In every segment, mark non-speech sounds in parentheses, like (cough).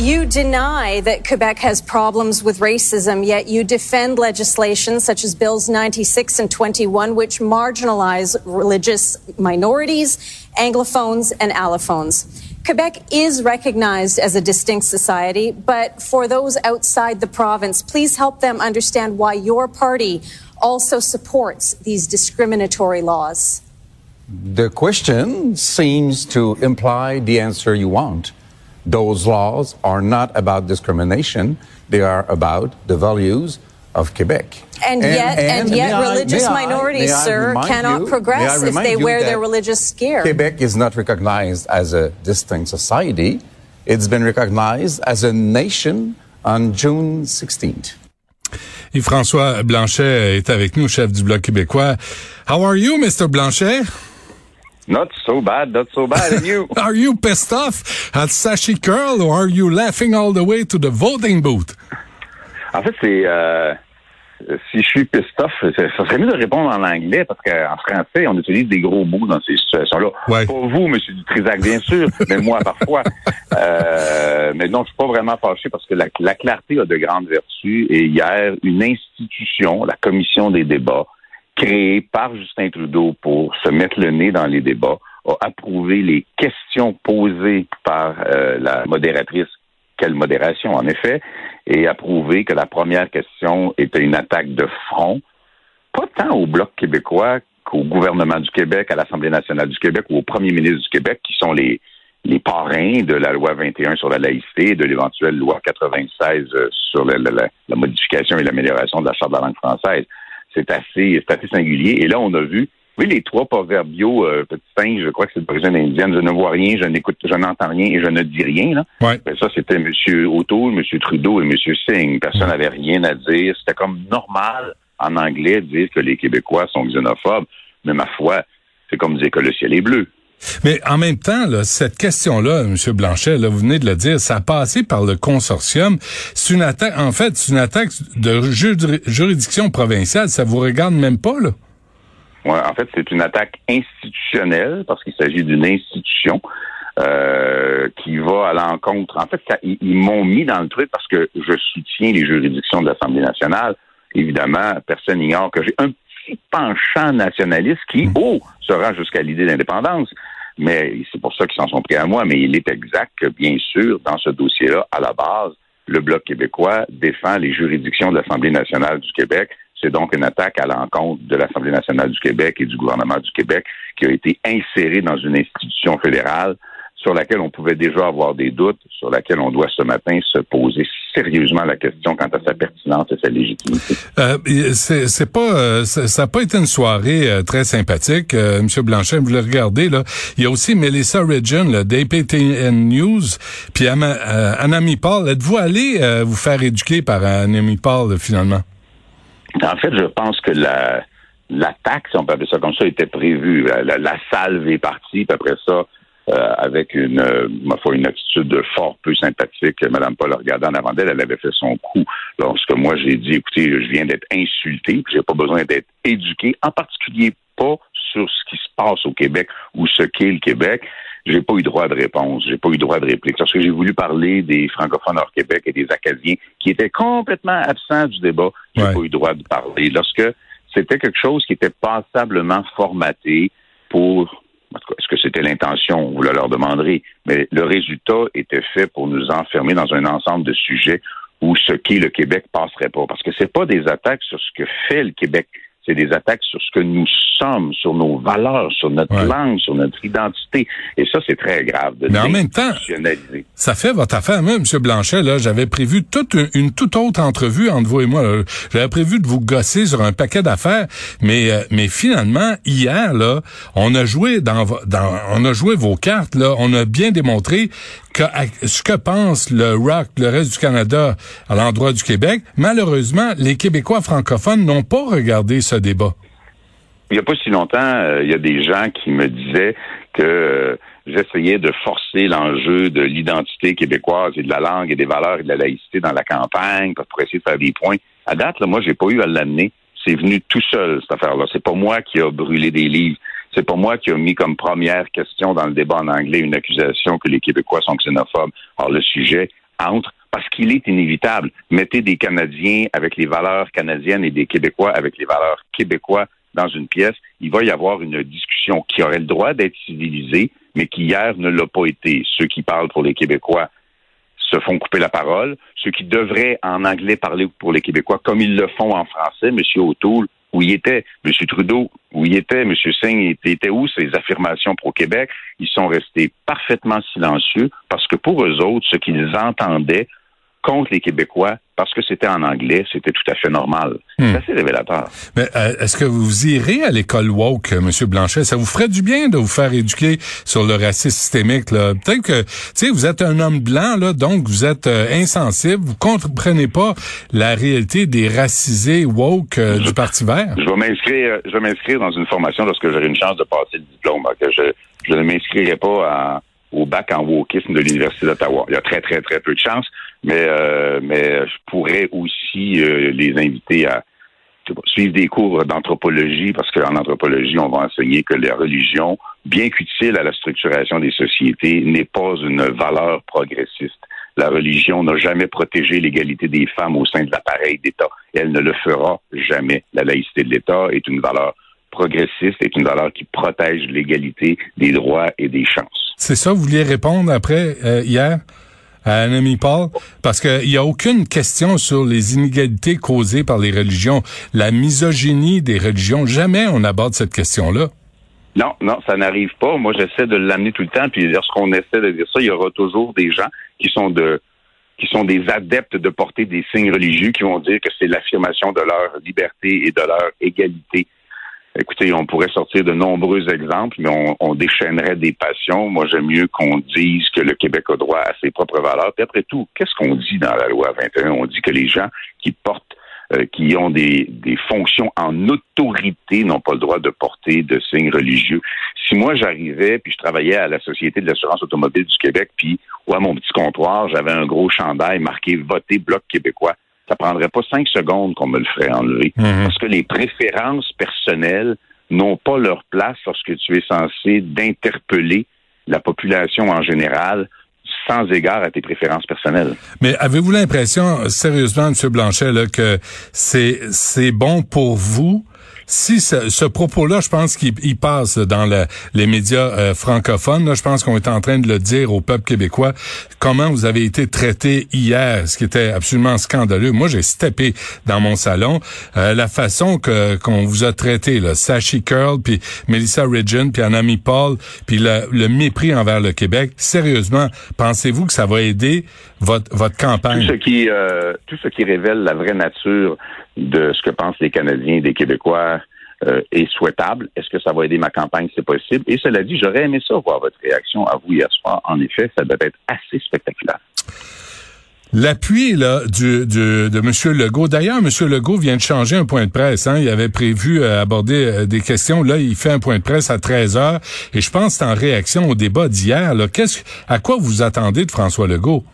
You deny that Quebec has problems with racism, yet you defend legislation such as Bills 96 and 21, which marginalize religious minorities, Anglophones, and allophones. Quebec is recognized as a distinct society, but for those outside the province, please help them understand why your party also supports these discriminatory laws. The question seems to imply the answer you want. Those laws are not about discrimination. They are about the values of Quebec. And, yet, and, yet, religious I- minorities, I sir, cannot you- progress if they wear their religious gear. Quebec is not recognized as a distinct society. It's been recognized as a nation on June 16th. Yves-François Blanchet est avec nous, chef du Bloc québécois. How are you, Mr. Blanchet? Not so bad, not so bad. And you? (laughs) Are you pissed off at Sashi Curl or are you laughing all the way to the voting booth? En fait, c'est euh, si je suis pissed off, ça serait mieux de répondre en anglais parce qu'en français, on utilise des gros mots dans ces situations-là. Ouais. Pas vous, Monsieur Dutrisac, bien sûr, (laughs) mais moi parfois. Euh, mais non, je suis pas vraiment fâché parce que la, la clarté a de grandes vertus. Et hier, une institution, la commission des débats, créée par Justin Trudeau pour se mettre le nez dans les débats, a approuvé les questions posées par euh, la modératrice quelle modération, en effet, et approuvé que la première question était une attaque de front, pas tant au Bloc québécois qu'au gouvernement du Québec, à l'Assemblée nationale du Québec ou au premier ministre du Québec, qui sont les, les parrains de la loi 21 sur la laïcité et de l'éventuelle loi 96 sur la, la- la- la modification et l'amélioration de la charte de la langue française. C'est assez, c'est assez singulier. Et là, on a vu, oui, les trois proverbiaux euh, petits singes, je crois que c'est d'origine indienne, je ne vois rien, je n'écoute, je n'entends rien et je ne dis rien. Là. Ouais. Ben, ça, c'était M. O'Toole, M. Trudeau et M. Singh. Personne n'avait rien à dire. C'était comme normal en anglais de dire que les Québécois sont xénophobes. Mais ma foi, c'est comme dire que le ciel est bleu. Mais en même temps, là, cette question-là, M. Blanchet, là, vous venez de le dire, ça a passé par le consortium. C'est une attaque, en fait, c'est une attaque de juri- juridiction provinciale. Ça vous regarde même pas, là? Ouais, en fait, c'est une attaque institutionnelle parce qu'il s'agit d'une institution euh, qui va à l'encontre. En fait, ça- ils, ils m'ont mis dans le truc parce que je soutiens les juridictions de l'Assemblée nationale. Évidemment, personne n'ignore que j'ai un petit penchant nationaliste qui, oh, se rend jusqu'à l'idée d'indépendance. Mais c'est pour ça qu'ils s'en sont pris à moi. Mais il est exact que, bien sûr, dans ce dossier-là, à la base, le Bloc québécois défend les juridictions de l'Assemblée nationale du Québec. C'est donc une attaque à l'encontre de l'Assemblée nationale du Québec et du gouvernement du Québec qui a été insérée dans une institution fédérale sur laquelle on pouvait déjà avoir des doutes, sur laquelle on doit ce matin se poser sérieusement la question quant à sa pertinence et sa légitimité. Euh, c'est c'est pas, euh, ça ça a pas été une soirée euh, très sympathique, euh, Monsieur Blanchet. Vous le regardez là. Il y a aussi Melissa là, d'APTN News, puis euh, Anami Paul. Êtes-vous allé euh, vous faire éduquer par Anami Paul finalement? En fait, je pense que la l'attaque, si on peut appeler ça comme ça, était prévue. La, la- la salve est partie, puis après ça, euh, avec une, euh, ma foi, une attitude de fort peu sympathique, Mme Paul regardant en avant d'elle, elle avait fait son coup. Lorsque moi j'ai dit, écoutez, je viens d'être insulté, puis j'ai pas besoin d'être éduqué, en particulier pas sur ce qui se passe au Québec ou ce qu'est le Québec. J'ai pas eu droit de réponse, j'ai pas eu droit de réplique. Lorsque j'ai voulu parler des francophones hors Québec et des Acadiens qui étaient complètement absents du débat, j'ai Ouais. pas eu droit de parler. Lorsque c'était quelque chose qui était passablement formaté pour est-ce que c'était l'intention? Vous le leur demanderez. Mais le résultat était fait pour nous enfermer dans un ensemble de sujets où ce qu'est le Québec passerait pas. Parce que c'est pas des attaques sur ce que fait le Québec. C'est des attaques sur ce que nous sommes, sur nos valeurs, sur notre Ouais. langue, sur notre identité. Et ça, c'est très grave de Mais en même temps. Ça fait votre affaire, moi, M. Blanchet, là, j'avais prévu toute une, une toute autre entrevue entre vous et moi. J'avais prévu de vous gosser sur un paquet d'affaires, mais euh, mais finalement, hier, là, on a joué dans, dans on a joué vos cartes, là, on a bien démontré ce que pense le rock, le reste du Canada à l'endroit du Québec. Malheureusement, les Québécois francophones n'ont pas regardé ce débat. Il n'y a pas si longtemps, euh, il y a des gens qui me disaient que euh, j'essayais de forcer l'enjeu de l'identité québécoise et de la langue et des valeurs et de la laïcité dans la campagne pour essayer de faire des points. À date, là, moi, j'ai pas eu à l'amener. C'est venu tout seul, cette affaire-là. C'est pas moi qui a brûlé des livres. C'est pas moi qui a mis comme première question dans le débat en anglais une accusation que les Québécois sont xénophobes. Alors, le sujet entre parce qu'il est inévitable. Mettez des Canadiens avec les valeurs canadiennes et des Québécois avec les valeurs québécois dans une pièce, il va y avoir une discussion qui aurait le droit d'être civilisée, mais qui hier ne l'a pas été. Ceux qui parlent pour les Québécois se font couper la parole. Ceux qui devraient en anglais parler pour les Québécois, comme ils le font en français, M. O'Toole, où il était, M. Trudeau, où il était, M. Singh, était où? Ses affirmations pro-Québec? Ils sont restés parfaitement silencieux parce que pour eux autres, ce qu'ils entendaient contre les Québécois, parce que c'était en anglais, c'était tout à fait normal. C'est hmm. assez révélateur. Mais euh, est-ce que vous irez à l'école woke, euh, M. Blanchet? Ça vous ferait du bien de vous faire éduquer sur le racisme systémique? Là? Peut-être que, tu sais, vous êtes un homme blanc, là, donc vous êtes euh, insensible, vous comprenez pas la réalité des racisés woke du Parti vert. Je vais m'inscrire, je vais m'inscrire dans une formation lorsque j'aurai une chance de passer le diplôme. Que je, je ne m'inscrirai pas au bac en wokisme de l'Université d'Ottawa. Il y a très, très, très peu de chance mais euh, mais je pourrais aussi euh, les inviter à suivre des cours d'anthropologie parce qu'en anthropologie, on va enseigner que la religion, bien qu'utile à la structuration des sociétés, n'est pas une valeur progressiste. La religion n'a jamais protégé l'égalité des femmes au sein de l'appareil d'État. Elle ne le fera jamais. La laïcité de l'État est une valeur progressiste, est une valeur qui protège l'égalité des droits et des chances. C'est ça, vous vouliez répondre après, euh, hier? À un ami Paul, parce qu'il n'y a aucune question sur les inégalités causées par les religions, la misogynie des religions. Jamais on aborde cette question-là. Non, non, ça n'arrive pas. Moi, j'essaie de l'amener tout le temps. Puis lorsqu'on essaie de dire ça, il y aura toujours des gens qui sont de qui sont des adeptes de porter des signes religieux qui vont dire que c'est l'affirmation de leur liberté et de leur égalité Écoutez, on pourrait sortir de nombreux exemples, mais on, déchaînerait des passions. Moi, j'aime mieux qu'on dise que le Québec a droit à ses propres valeurs. Puis après tout, qu'est-ce qu'on dit dans la loi 21? On dit que les gens qui portent, euh, qui ont des, fonctions en autorité n'ont pas le droit de porter de signes religieux. Si moi, j'arrivais, puis je travaillais à la Société de l'assurance automobile du Québec, puis ou à mon petit comptoir, j'avais un gros chandail marqué Voter Bloc québécois ça prendrait pas cinq secondes qu'on me le ferait enlever. Mhm. Parce que les préférences personnelles n'ont pas leur place lorsque tu es censé d'interpeller la population en général sans égard à tes préférences personnelles. Mais avez-vous l'impression, sérieusement, M. Blanchet, là, que c'est c'est bon pour vous si ce, propos-là, je pense qu'il passe dans les médias euh, francophones, là, je pense qu'on est en train de le dire au peuple québécois, comment vous avez été traité hier, ce qui était absolument scandaleux. Moi, j'ai steppé dans mon salon euh, la façon que qu'on vous a traité, là, Sashi Curl, puis Melissa Ridgen, puis Anami Paul, puis le, mépris envers le Québec. Sérieusement, pensez-vous que ça va aider votre votre campagne? Tout ce qui euh, tout ce qui révèle la vraie nature de ce que pensent les Canadiens et des Québécois euh, est souhaitable. Est-ce que ça va aider ma campagne? C'est possible. Et cela dit, j'aurais aimé ça, voir votre réaction à vous hier soir. En effet, ça devait être assez spectaculaire. L'appui là de M. Legault. D'ailleurs, M. Legault vient de changer un point de presse. Hein. Il avait prévu euh, aborder euh, des questions. Là, il fait un point de presse à 13 heures. Et je pense que c'est en réaction au débat d'hier. Qu'est-ce, à quoi vous attendez de François Legault?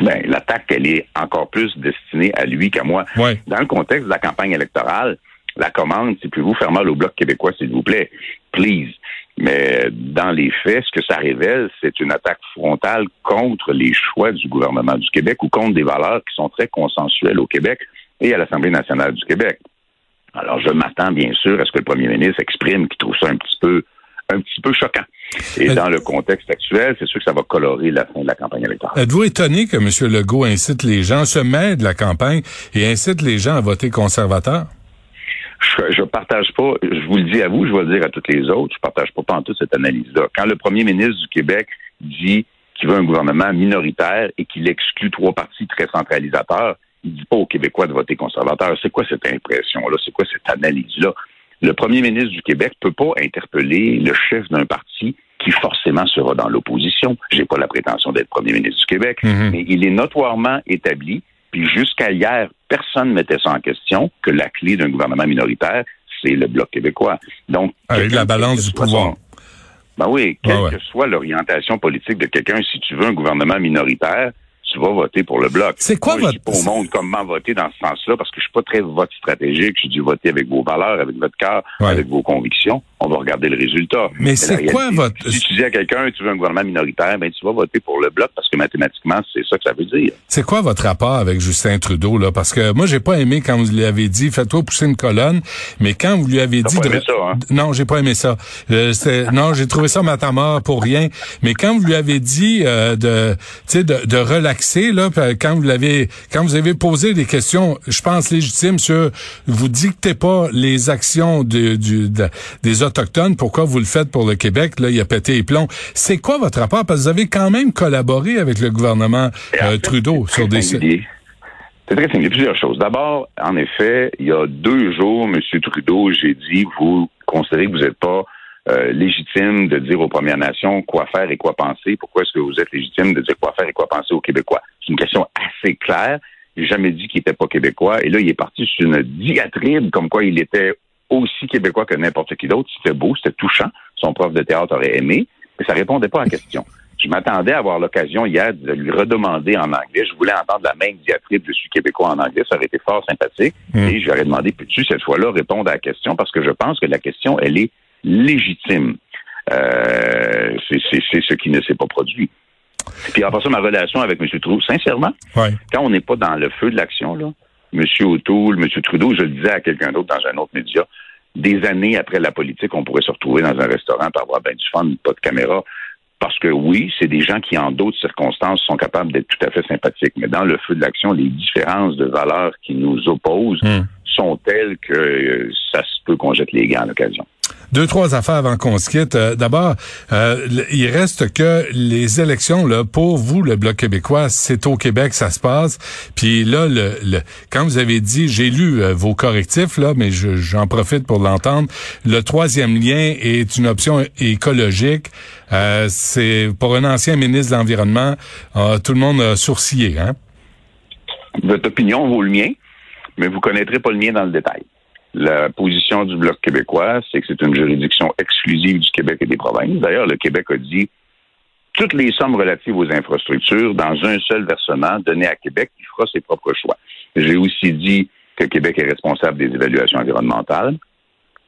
Ben, l'attaque, elle est encore plus destinée à lui qu'à moi. Dans le contexte de la campagne électorale, la commande, c'est plus vous faire mal au Bloc québécois, s'il vous plaît? Please. Mais dans les faits, ce que ça révèle, c'est une attaque frontale contre les choix du gouvernement du Québec ou contre des valeurs qui sont très consensuelles au Québec et à l'Assemblée nationale du Québec. Alors, je m'attends bien sûr à ce que le premier ministre exprime qu'il trouve ça un petit peu un petit peu choquant. Et dans le contexte actuel, c'est sûr que ça va colorer la fin de la campagne électorale. Êtes-vous étonné que M. Legault incite les gens, se met de la campagne et incite les gens à voter conservateur? Je, je partage pas, je vous le dis à vous, je vais le dire à toutes les autres, je partage pas en toute cette analyse-là. Quand le premier ministre du Québec dit qu'il veut un gouvernement minoritaire et qu'il exclut trois partis très centralisateurs, il dit pas aux Québécois de voter conservateur. C'est quoi cette impression-là? C'est quoi cette analyse-là? Le premier ministre du Québec peut pas interpeller le chef d'un parti qui forcément sera dans l'opposition. J'ai pas la prétention d'être premier ministre du Québec, mhm. mais il est notoirement établi, puis jusqu'à hier, personne ne mettait ça en question, que la clé d'un gouvernement minoritaire, c'est le Bloc québécois. Donc, avec la balance du pouvoir. ben oui, quelle que soit l'orientation politique de quelqu'un, si tu veux un gouvernement minoritaire, tu vas voter pour le bloc. C'est quoi Moi, votre... Je dis au monde comment voter dans ce sens-là parce que je suis pas très vote stratégique. Je dis voter avec vos valeurs, avec votre cœur, Ouais. avec vos convictions. On va regarder le résultat. Mais c'est la quoi votre- Si tu dis à quelqu'un tu veux un gouvernement minoritaire, ben tu vas voter pour le bloc parce que mathématiquement c'est ça que ça veut dire. C'est quoi votre rapport avec Justin Trudeau là? Parce que moi j'ai pas aimé quand vous lui avez dit fais-toi pousser une colonne, mais quand vous lui avez dit pas de- aimé ça, hein? non j'ai pas aimé ça. Euh, non j'ai trouvé ça matamor pour rien. Mais quand vous lui avez dit euh, de tu sais de, de relaxer là, puis quand vous l'avez quand vous avez posé des questions, je pense légitimes sur vous dictez pas les actions de- du de- des autochtones, pourquoi vous le faites pour le Québec Là il a pété les plombs. C'est quoi votre rapport? Parce que vous avez quand même collaboré avec le gouvernement euh, Trudeau c'est sur très des singulier. C'est très singulier. Plusieurs choses. D'abord, en effet, il y a deux jours, M. Trudeau, j'ai dit, vous considérez que vous n'êtes pas euh, légitime de dire aux Premières Nations quoi faire et quoi penser. Pourquoi est-ce que vous êtes légitime de dire quoi faire et quoi penser aux Québécois? C'est une question assez claire. J'ai jamais dit qu'il n'était pas québécois. Et là, il est parti sur une diatribe comme quoi il était aussi québécois que n'importe qui d'autre. C'était beau, c'était touchant. Son prof de théâtre aurait aimé, mais ça répondait pas à la question. Je m'attendais à avoir l'occasion hier de lui redemander en anglais. Je voulais entendre la même diatribe Je suis québécois en anglais. Ça aurait été fort sympathique. Mm. Et je lui aurais demandé, peux-tu cette fois-là répondre à la question? Parce que je pense que la question, elle est légitime. Euh, c'est ce qui ne s'est pas produit. Puis après ça, ma relation avec M. Trudeau, sincèrement, Ouais. quand on n'est pas dans le feu de l'action, là, M. O'Toole, M. Trudeau, je le disais à quelqu'un d'autre dans un autre média, des années après la politique, on pourrait se retrouver dans un restaurant pour avoir ben, du fun, pas de caméra. Parce que oui, c'est des gens qui, en d'autres circonstances, sont capables d'être tout à fait sympathiques. Mais dans le feu de l'action, les différences de valeurs qui nous opposent Hmm. Sont telles que euh, ça se peut qu'on jette les gants à l'occasion. Deux, trois affaires avant qu'on se quitte. Euh, D'abord, euh, il reste que les élections, là, pour vous, le Bloc québécois, c'est au Québec, ça se passe. Puis là, le, le- quand vous avez dit, j'ai lu euh, vos correctifs, là, mais je- j'en profite pour l'entendre, le troisième lien est une option écologique. Euh, c'est pour un ancien ministre de l'Environnement, euh, tout le monde a sourcillé, hein? Votre opinion vaut le mien, mais vous connaîtrez pas le mien dans le détail. La position du Bloc québécois, c'est que c'est une juridiction exclusive du Québec et des provinces. D'ailleurs, le Québec a dit toutes les sommes relatives aux infrastructures dans un seul versement donné à Québec, il fera ses propres choix. J'ai aussi dit que Québec est responsable des évaluations environnementales,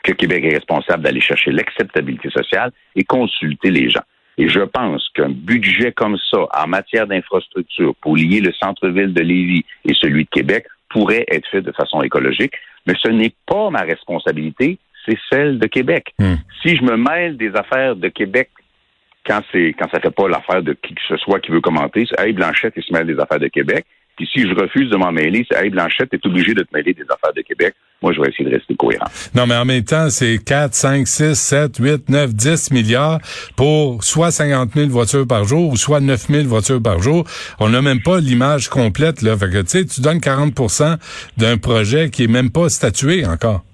que Québec est responsable d'aller chercher l'acceptabilité sociale et consulter les gens. Et je pense qu'un budget comme ça, en matière d'infrastructure, pour lier le centre-ville de Lévis et celui de Québec, pourrait être fait de façon écologique. Mais ce n'est pas ma responsabilité, c'est celle de Québec. Hmm. Si je me mêle des affaires de Québec quand c'est quand ça fait pas l'affaire de qui que ce soit qui veut commenter, c'est Hey Blanchette, il se mêle des affaires de Québec. Puis si je refuse de m'en mêler, c'est Hey Blanchette, t'es obligé de te mêler des affaires de Québec. Moi, je vais essayer de rester cohérent. Non, mais en même temps, c'est 4, 5, 6, 7, 8, 9, 10 milliards pour soit 50 000 voitures par jour ou soit 9 000 voitures par jour. On n'a même pas l'image complète, là. Fait que, tu sais, tu donnes 40% d'un projet qui est même pas statué encore.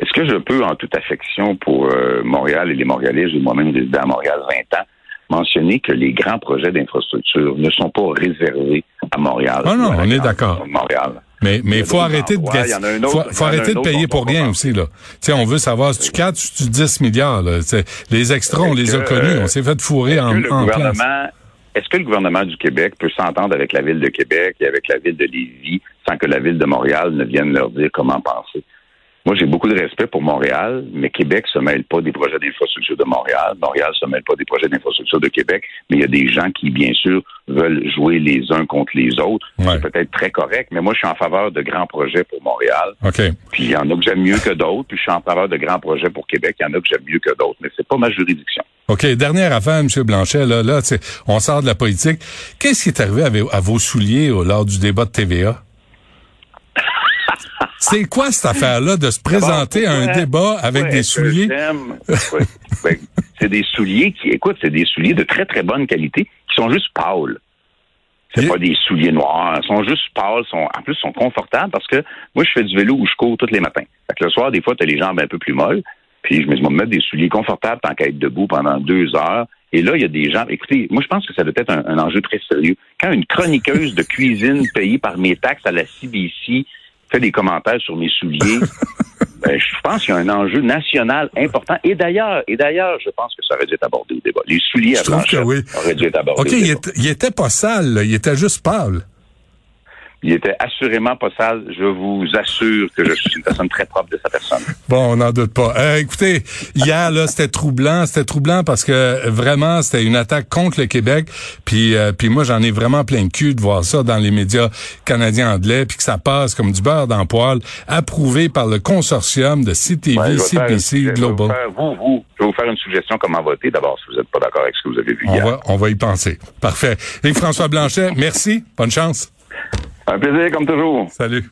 Est-ce que je peux, en toute affection pour euh, Montréal et les Montréalais, j'ai moi-même résidé à Montréal 20 ans, mentionner que les grands projets d'infrastructure ne sont pas réservés à Montréal. Ah non, la on est d'accord. Montréal. Mais mais faut arrêter de faut, faut arrêter de payer pour rien aussi là. Tu sais, on veut savoir si tu 4 si tu 10 milliards là. Les extras, on les a connus, on s'est fait fourrer en, le en place. est-ce que le gouvernement du Québec peut s'entendre avec la ville de Québec et avec la ville de Lévis sans que la ville de Montréal ne vienne leur dire comment penser? Moi, j'ai beaucoup de respect pour Montréal, mais Québec se mêle pas des projets d'infrastructure de Montréal. Montréal se mêle pas des projets d'infrastructure de Québec. Mais il y a des gens qui, bien sûr, veulent jouer les uns contre les autres. Ouais. C'est peut-être très correct, mais moi, je suis en faveur de grands projets pour Montréal. OK. Puis il y en a que j'aime mieux que d'autres. Puis je suis en faveur de grands projets pour Québec. Il y en a que j'aime mieux que d'autres. Mais c'est pas ma juridiction. OK, dernière affaire, M. Blanchet, là, là, on sort de la politique. Qu'est-ce qui est arrivé à, vo- à vos souliers lors du débat de TVA? C'est quoi cette affaire-là de se présenter à un pourquoi- débat avec Ouais, des souliers? (laughs) Ouais. Ben, c'est des souliers qui, écoute, c'est des souliers de très, très bonne qualité qui sont juste pâles. C'est pas des souliers noirs. Ils sont juste pâles. Sont, en plus, ils sont confortables parce que moi, je fais du vélo où je cours tous les matins. Fait que le soir, des fois, tu as les jambes un peu plus molles. Puis je me dis, je vais me mettre des souliers confortables tant qu'à être debout pendant deux heures. Et là, il y a des gens. Écoutez, moi, je pense que ça doit être un, un enjeu très sérieux. Quand une chroniqueuse de cuisine payée par mes taxes à la CBC fait des commentaires sur mes souliers, (laughs) ben, je pense qu'il y a un enjeu national important. Et d'ailleurs, et d'ailleurs, je pense que ça aurait dû être abordé au débat. Les souliers à Blanchette auraient dû être abordés. OK, il, il, était pas sale, il était juste pâle. Il était assurément pas sale. Je vous assure que je suis une personne très propre de sa personne. Bon, on n'en doute pas. Euh, écoutez, hier là, c'était troublant, c'était troublant parce que vraiment c'était une attaque contre le Québec. Puis euh, puis moi j'en ai vraiment plein de cul de voir ça dans les médias canadiens anglais, puis que ça passe comme du beurre dans le poil, approuvé par le consortium de CTV, CBC, Global. vous, vous, je vais vous faire une suggestion comment voter. D'abord, si vous n'êtes pas d'accord avec ce que vous avez vu on hier. Va, on va y penser. Parfait. Et François Blanchet, merci. Bonne chance. Un plaisir, comme toujours. Salut.